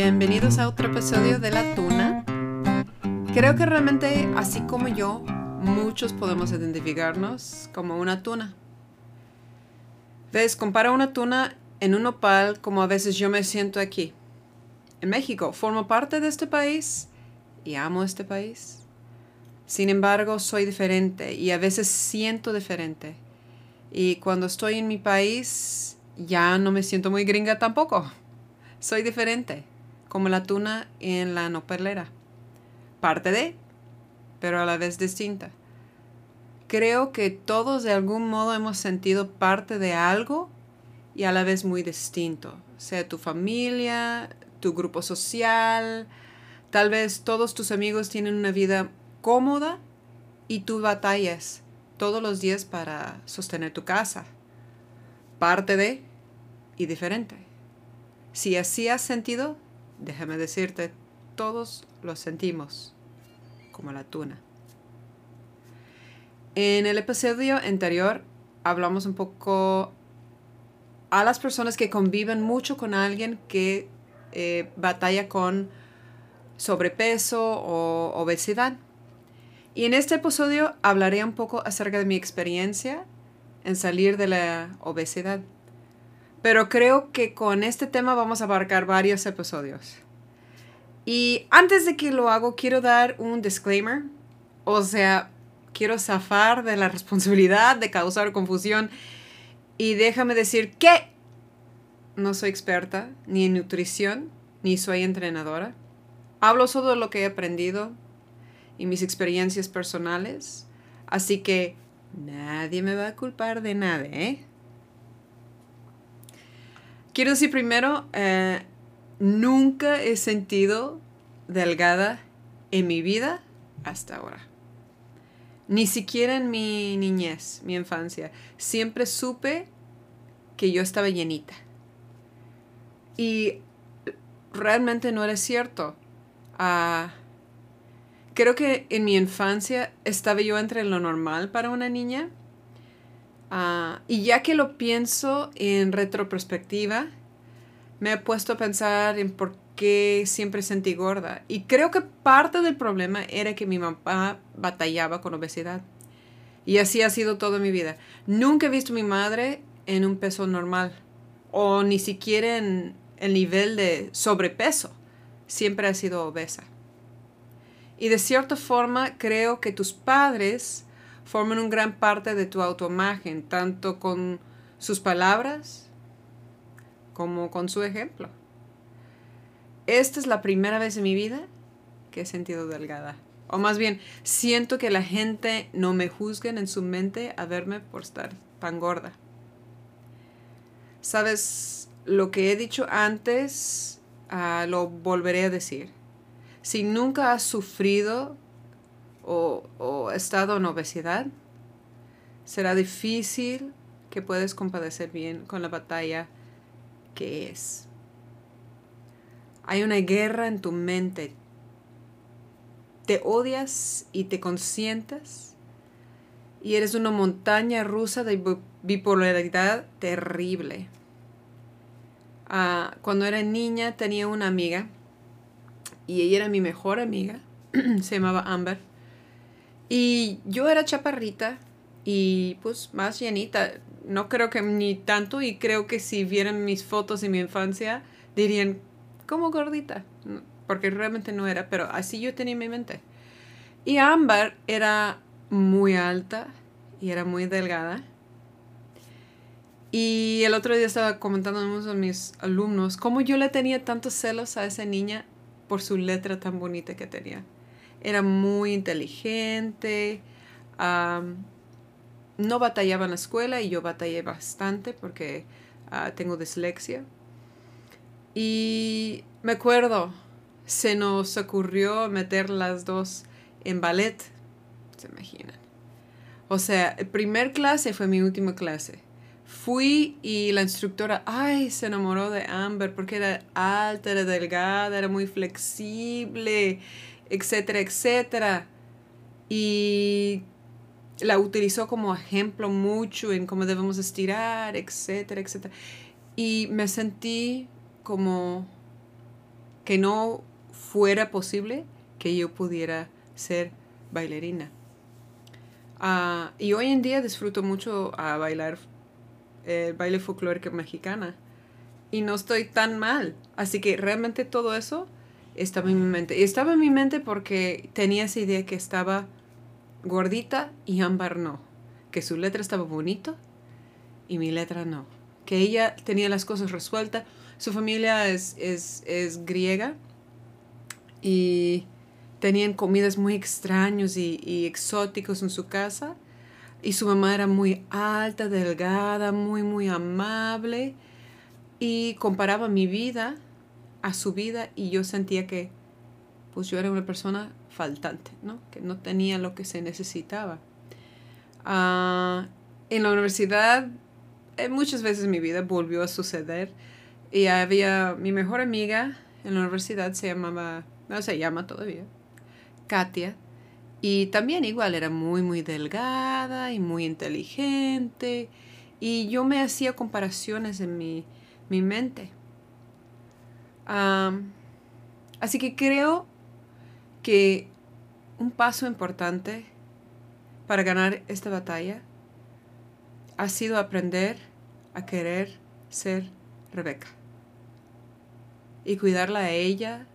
Bienvenidos a otro episodio de La Tuna. Creo que realmente, así como yo, muchos podemos identificarnos como una tuna. ¿Ves? Compara una tuna en un opal como a veces yo me siento aquí. En México, formo parte de este país y amo este país. Sin embargo, soy diferente y a veces siento diferente. Y cuando estoy en mi país, ya no me siento muy gringa tampoco. Soy diferente, como la tuna en la nopalera. Parte de, pero a la vez distinta. Creo que todos de algún modo hemos sentido parte de algo y a la vez muy distinto. Sea tu familia, tu grupo social, tal vez todos tus amigos tienen una vida cómoda y tú batallas todos los días para sostener tu casa. Parte de y diferente. Si así has sentido, déjame decirte, todos lo sentimos, como la tuna. En el episodio anterior hablamos un poco a las personas que conviven mucho con alguien que eh, batalla con sobrepeso o obesidad. Y en este episodio hablaré un poco acerca de mi experiencia en salir de la obesidad. Pero creo que con este tema vamos a abarcar varios episodios. Y antes de que lo hago, quiero dar un disclaimer. O sea, quiero zafar de la responsabilidad de causar confusión. Y déjame decir que no soy experta ni en nutrición, ni soy entrenadora. Hablo solo de lo que he aprendido y mis experiencias personales. Así que nadie me va a culpar de nada, ¿eh? Quiero decir primero, eh, nunca he sentido delgada en mi vida hasta ahora. Ni siquiera en mi niñez, mi infancia. Siempre supe que yo estaba llenita. Y realmente no era cierto. Ah, creo que en mi infancia estaba yo entre lo normal para una niña. Ah, y ya que lo pienso en retrospectiva, me he puesto a pensar en por qué siempre sentí gorda. Y creo que parte del problema era que mi mamá batallaba con obesidad. Y así ha sido toda mi vida. Nunca he visto a mi madre en un peso normal o ni siquiera en el nivel de sobrepeso. Siempre ha sido obesa. Y de cierta forma creo que tus padres forman una gran parte de tu autoimagen, tanto con sus palabras como con su ejemplo. Esta es la primera vez en mi vida que he sentido delgada. O más bien, siento que la gente no me juzga en su mente a verme por estar tan gorda. Sabes, lo que he dicho antes, ah, lo volveré a decir si nunca has sufrido o, estado en obesidad, será difícil que puedas compadecer bien con la batalla que es. Hay una guerra en tu mente. Te odias y te consientes y eres una montaña rusa de bipolaridad terrible. Ah, cuando era niña tenía una amiga y ella era mi mejor amiga, se llamaba Amber. Y yo era chaparrita y pues más llenita. No creo que ni tanto y creo que si vieran mis fotos de mi infancia dirían, como gordita, porque realmente no era, pero así yo tenía en mi mente. Y Amber era muy alta y era muy delgada. Y el otro día estaba comentando a mis alumnos cómo yo le tenía tantos celos a esa niña por su letra tan bonita que tenía. Era muy inteligente, no batallaba en la escuela y yo batallé bastante porque ah, tengo dislexia. Y me acuerdo, se nos ocurrió meter las dos en ballet, se imaginan. O sea, primer clase fue mi última clase. Fui y la instructora, ay, se enamoró de Amber porque era alta, era delgada, era muy flexible, etcétera, etcétera. Y la utilizó como ejemplo mucho en cómo debemos estirar, etcétera, etcétera. Y me sentí como que no fuera posible que yo pudiera ser bailarina. Ah, y hoy en día disfruto mucho a bailar el baile folclórico mexicana. Y no estoy tan mal. Así que realmente todo eso estaba en mi mente. Y estaba en mi mente porque tenía esa idea que estaba gordita y ámbar no. Que su letra estaba bonito y mi letra no. Que ella tenía las cosas resueltas. Su familia es, es, es griega y tenían comidas muy extraños y, y exóticos en su casa. Y su mamá era muy alta, delgada, muy, muy amable. Y comparaba mi vida a su vida y yo sentía que pues yo era una persona faltante, ¿no? Que no tenía lo que se necesitaba. Ah, en la universidad, muchas veces en mi vida volvió a suceder. Y había mi mejor amiga en la universidad, se llamaba, no se llama todavía, Katia. Y también igual era muy, muy delgada y muy inteligente. Y yo me hacía comparaciones en mi, mi mente. Así que creo que un paso importante para ganar esta batalla ha sido aprender a querer ser Rebeca y cuidarla a ella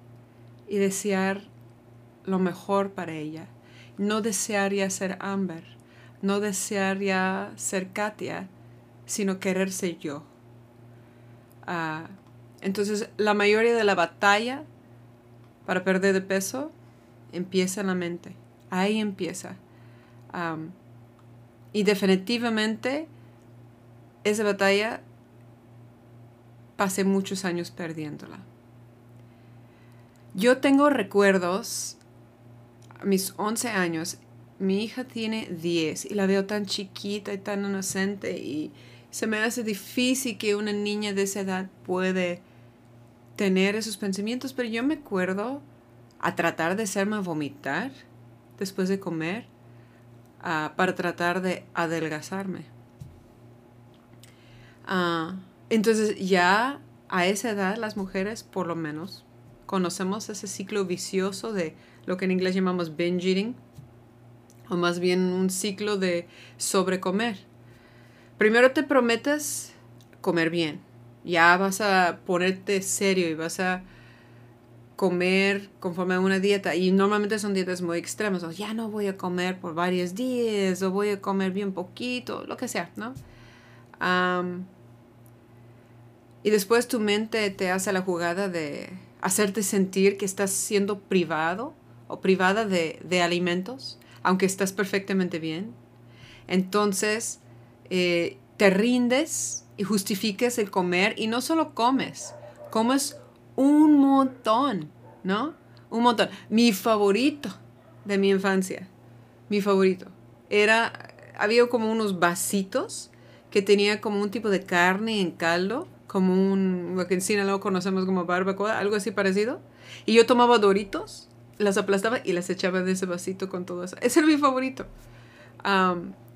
y desear lo mejor para ella. No desear ya ser Amber, no desear ya ser Katia, sino querer ser yo. Ah, entonces, la mayoría de la batalla para perder de peso empieza en la mente. Ahí empieza. y definitivamente esa batalla pasé muchos años perdiéndola. Yo tengo recuerdos, a mis 11 años, mi hija tiene 10 y la veo tan chiquita y tan inocente y se me hace difícil que una niña de esa edad puede tener esos pensamientos, pero yo me acuerdo a tratar de hacerme vomitar después de comer ah, para tratar de adelgazarme. Ah, entonces ya a esa edad las mujeres por lo menos conocemos ese ciclo vicioso de lo que en inglés llamamos binge eating o más bien un ciclo de sobrecomer. Primero te prometes comer bien, ya vas a ponerte serio y vas a comer conforme a una dieta y normalmente son dietas muy extremas, o ya no voy a comer por varios días o voy a comer bien poquito, lo que sea, ¿no? y después tu mente te hace la jugada de hacerte sentir que estás siendo privado o privada de, de alimentos, aunque estás perfectamente bien. Entonces, eh, te rindes y justifiques el comer y no solo comes, comes un montón, ¿no? Un montón. Mi favorito de mi infancia, mi favorito, era, había como unos vasitos que tenía como un tipo de carne en caldo como un, lo que en Sinaloa conocemos como barbacoa, algo así parecido. Y yo tomaba doritos, las aplastaba y las echaba en ese vasito con todo eso. Ese era mi favorito.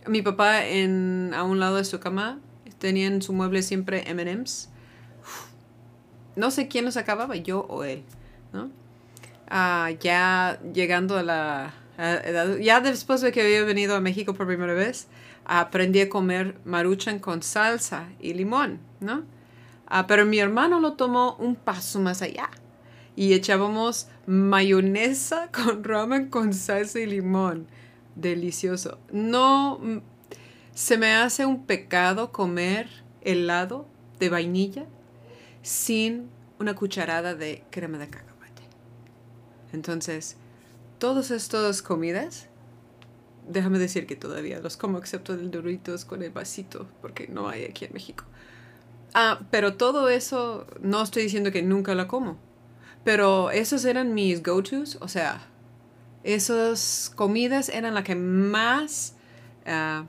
mi papá en, a un lado de su cama tenía en su mueble siempre MMs. No sé quién los acababa, yo o él. ¿no? Ah, ya llegando a la edad, ya después de que había venido a México por primera vez, aprendí a comer maruchan con salsa y limón, ¿no? Ah, pero mi hermano lo tomó un paso más allá. Y echábamos mayonesa con ramen con salsa y limón. Delicioso. No mm, se me hace un pecado comer helado de vainilla sin una cucharada de crema de cacahuate. Entonces, todas estas comidas, déjame decir que todavía los como excepto el Doritos con el vasito, porque no hay aquí en México. Ah, pero todo eso, no estoy diciendo que nunca la como. Pero esos eran mis go-tos, o sea, esas comidas eran las que más ah,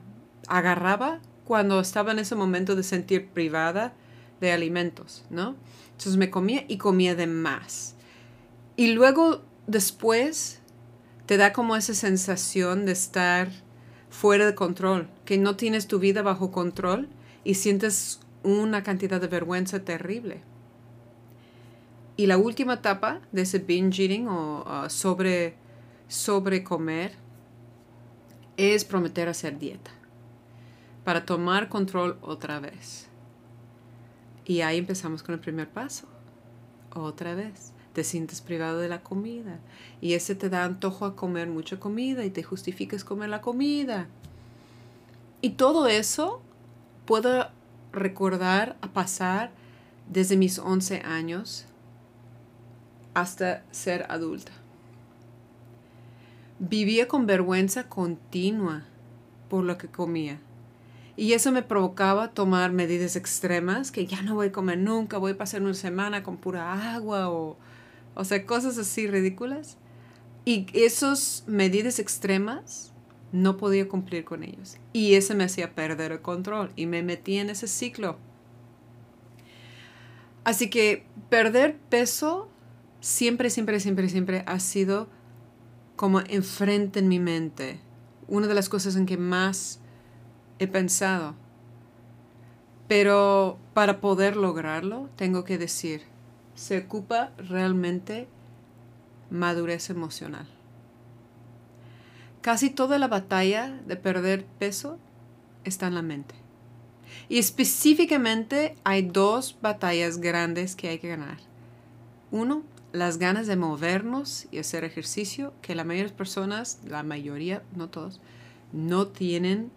agarraba cuando estaba en ese momento de sentir privada de alimentos, ¿no? Entonces me comía y comía de más. Y luego, después, te da como esa sensación de estar fuera de control, que no tienes tu vida bajo control y sientes una cantidad de vergüenza terrible. Y la última etapa de ese binge eating o sobre, sobre comer es prometer hacer dieta para tomar control otra vez. Y ahí empezamos con el primer paso. Otra vez. Te sientes privado de la comida. Y ese te da antojo a comer mucha comida y te justificas comer la comida. Y todo eso puedo recordar a pasar desde mis 11 años hasta ser adulta. Vivía con vergüenza continua por lo que comía. Y eso me provocaba tomar medidas extremas, que ya no voy a comer nunca, voy a pasar una semana con pura agua o, o sea, cosas así ridículas. Y esas medidas extremas no podía cumplir con ellos. Y eso me hacía perder el control y me metí en ese ciclo. Así que perder peso siempre, siempre, siempre, siempre ha sido como enfrente en mi mente. Una de las cosas en que más he pensado. Pero para poder lograrlo, tengo que decir, se ocupa realmente madurez emocional. Casi toda la batalla de perder peso está en la mente. Y específicamente hay dos batallas grandes que hay que ganar. Uno las ganas de movernos y hacer ejercicio que la mayoría personas, la mayoría, no todos, no tienen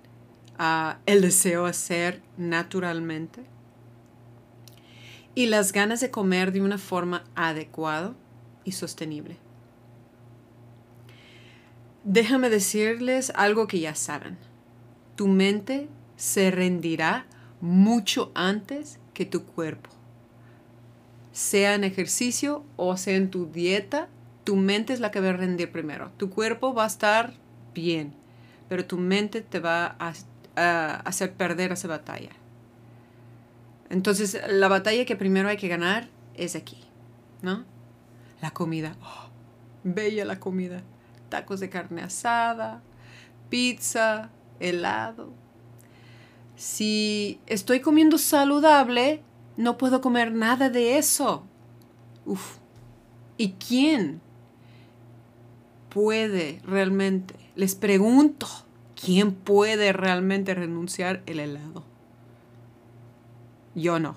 el deseo de hacer naturalmente. Y las ganas de comer de una forma adecuada y sostenible. Déjame decirles algo que ya saben. Tu mente se rendirá mucho antes que tu cuerpo sea en ejercicio o sea en tu dieta, tu mente es la que va a rendir primero. Tu cuerpo va a estar bien, pero tu mente te va a, hacer perder esa batalla. Entonces, la batalla que primero hay que ganar es aquí, ¿no? La comida. Oh, bella la comida. Tacos de carne asada, pizza, helado. Si estoy comiendo saludable, no puedo comer nada de eso. Uf. ¿Y quién puede realmente? Les pregunto, ¿quién puede realmente renunciar el helado? Yo no.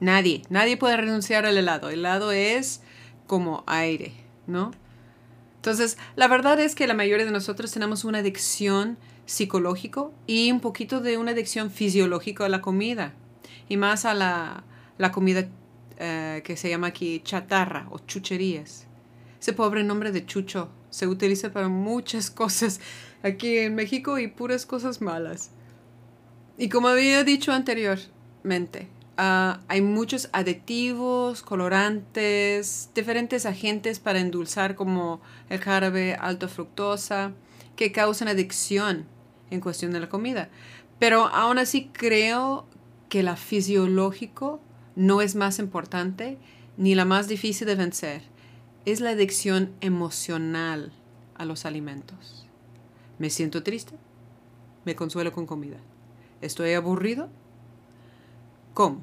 Nadie, nadie puede renunciar al helado. El helado es como aire, ¿no? Entonces, la verdad es que la mayoría de nosotros tenemos una adicción psicológico y un poquito de una adicción fisiológica a la comida y más a la, comida eh, que se llama aquí chatarra o chucherías. Ese pobre nombre de chucho se utiliza para muchas cosas aquí en México y puras cosas malas. Y como había dicho anteriormente, ah, hay muchos aditivos, colorantes, diferentes agentes para endulzar como el jarabe alto fructosa que causan adicción en cuestión de la comida. Pero aún así creo que la fisiológico no es más importante ni la más difícil de vencer. Es la adicción emocional a los alimentos. Me siento triste, me consuelo con comida. Estoy aburrido, ¿cómo?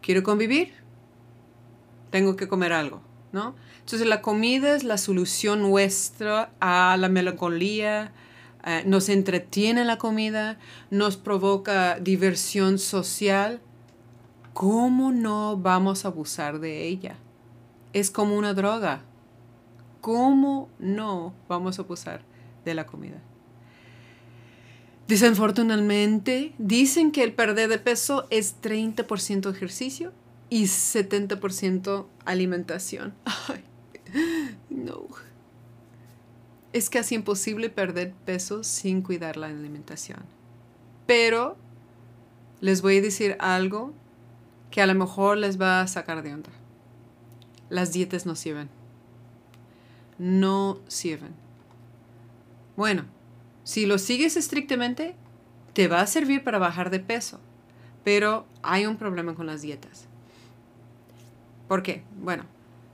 ¿Quiero convivir? Tengo que comer algo, ¿no? Entonces la comida es la solución nuestra a la melancolía, eh, nos entretiene la comida, nos provoca diversión social, ¿cómo no vamos a abusar de ella? Es como una droga. ¿Cómo no vamos a abusar de la comida? Desafortunadamente, dicen que el perder de peso es 30% ejercicio y 70% alimentación. Ay, no es casi imposible perder peso sin cuidar la alimentación. Pero les voy a decir algo que a lo mejor les va a sacar de onda. Las dietas no sirven. No sirven. Bueno, si lo sigues estrictamente, te va a servir para bajar de peso. Pero hay un problema con las dietas. ¿Por qué? Bueno,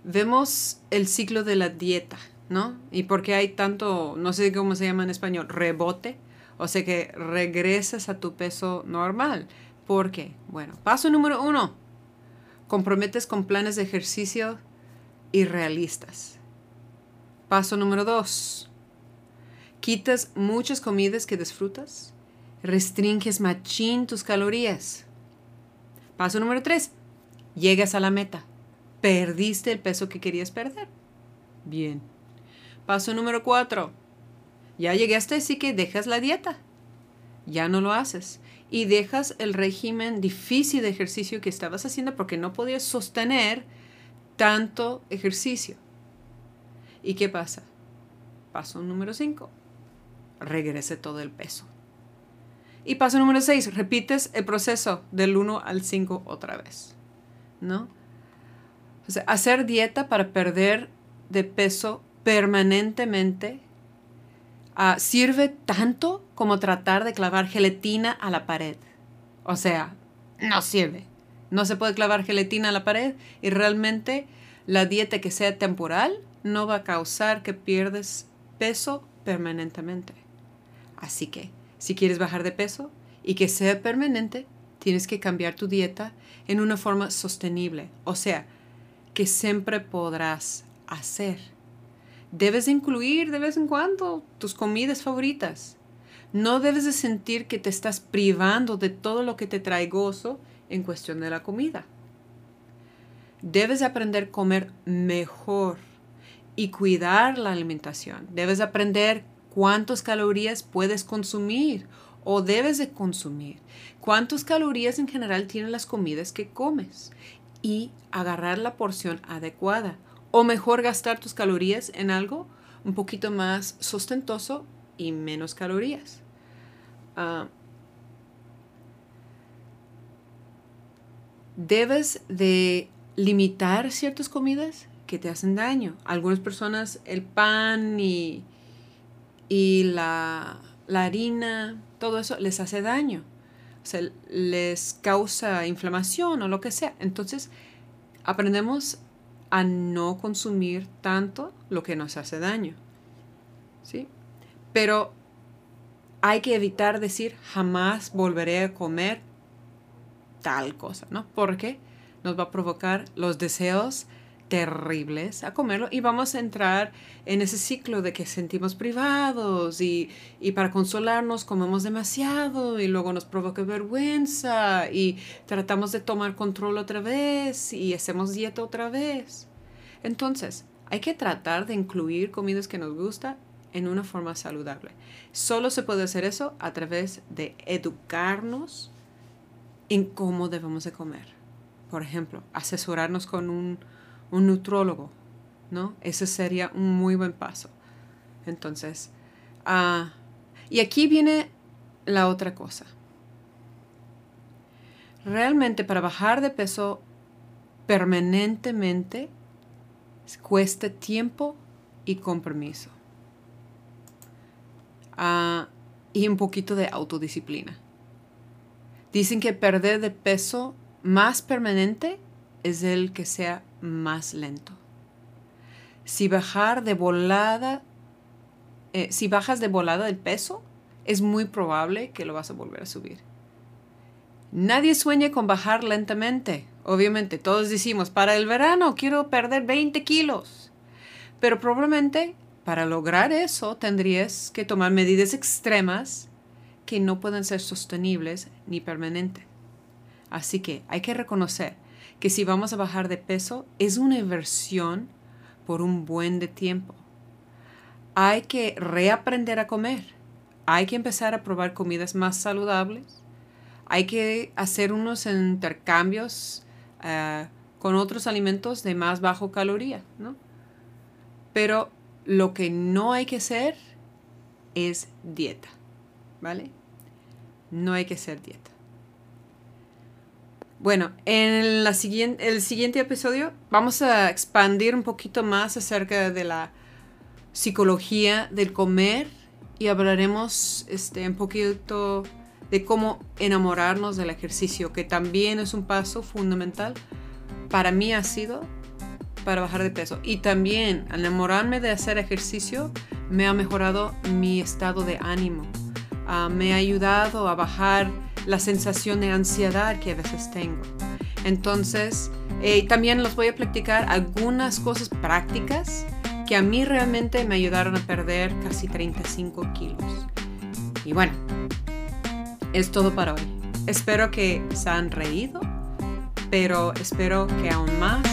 vemos el ciclo de la dieta ¿no? Y porque hay tanto, no sé cómo se llama en español, rebote, o sea que regresas a tu peso normal. ¿Por qué? Bueno, paso número uno, comprometes con planes de ejercicio irrealistas. Paso número dos. Quitas muchas comidas que disfrutas. Restringes machín tus calorías. Paso número tres. Llegas a la meta. Perdiste el peso que querías perder. Bien. Paso número cuatro. Ya llegaste, así que dejas la dieta. Ya no lo haces. Y dejas el régimen difícil de ejercicio que estabas haciendo porque no podías sostener tanto ejercicio. ¿Y qué pasa? Paso número 5. Regrese todo el peso. Y paso número 6. Repites el proceso del 1 al 5 otra vez. ¿No? Hacer dieta para perder de peso permanentemente uh, sirve tanto como tratar de clavar gelatina a la pared. O sea, no sirve. No se puede clavar gelatina a la pared y realmente la dieta que sea temporal no va a causar que pierdes peso permanentemente. Así que, si quieres bajar de peso y que sea permanente, tienes que cambiar tu dieta en una forma sostenible, o sea, que siempre podrás hacer. Debes incluir de vez en cuando tus comidas favoritas. No debes de sentir que te estás privando de todo lo que te trae gozo en cuestión de la comida. Debes aprender a comer mejor y cuidar la alimentación. Debes aprender cuántas calorías puedes consumir o debes de consumir. Cuántas calorías en general tienen las comidas que comes y agarrar la porción adecuada. O mejor gastar tus calorías en algo un poquito más sustentoso y menos calorías. Ah, debes de limitar ciertas comidas que te hacen daño. Algunas personas el pan y, y la, la harina, todo eso les hace daño. O sea, les causa inflamación o lo que sea. Entonces, aprendemos a no consumir tanto lo que nos hace daño. ¿Sí? Pero hay que evitar decir jamás volveré a comer tal cosa, ¿no? Porque nos va a provocar los deseos terribles a comerlo y vamos a entrar en ese ciclo de que sentimos privados y, y, para consolarnos comemos demasiado y luego nos provoca vergüenza y tratamos de tomar control otra vez y hacemos dieta otra vez. Entonces, hay que tratar de incluir comidas que nos gusta en una forma saludable. Solo se puede hacer eso a través de educarnos en cómo debemos de comer. Por ejemplo, asesorarnos con un un nutrólogo, ¿no? Ese sería un muy buen paso. Entonces, ah, y aquí viene la otra cosa. Realmente para bajar de peso permanentemente cuesta tiempo y compromiso. Ah, y un poquito de autodisciplina. Dicen que perder de peso más permanente es el que sea más lento. Si bajar de volada, eh, si bajas de volada el peso, es muy probable que lo vas a volver a subir. Nadie sueña con bajar lentamente. Obviamente, todos decimos, para el verano quiero perder 20 kilos. Pero probablemente para lograr eso tendrías que tomar medidas extremas que no pueden ser sostenibles ni permanentes. Así que hay que reconocer que si vamos a bajar de peso es una inversión por un buen de tiempo. Hay que reaprender a comer. Hay que empezar a probar comidas más saludables. Hay que hacer unos intercambios eh, con otros alimentos de más bajo caloría, ¿no? Pero lo que no hay que hacer es dieta, ¿vale? No hay que hacer dieta. Bueno, en la siguiente, el siguiente episodio vamos a expandir un poquito más acerca de la psicología del comer y hablaremos este, un poquito de cómo enamorarnos del ejercicio, que también es un paso fundamental. Para mí ha sido para bajar de peso. Y también enamorarme de hacer ejercicio me ha mejorado mi estado de ánimo. Ah, me ha ayudado a bajar la sensación de ansiedad que a veces tengo. Entonces, Eh, también les voy a platicar algunas cosas prácticas que a mí realmente me ayudaron a perder casi 35 kilos. Y bueno, es todo para hoy. Espero que se han reído, pero espero que aún más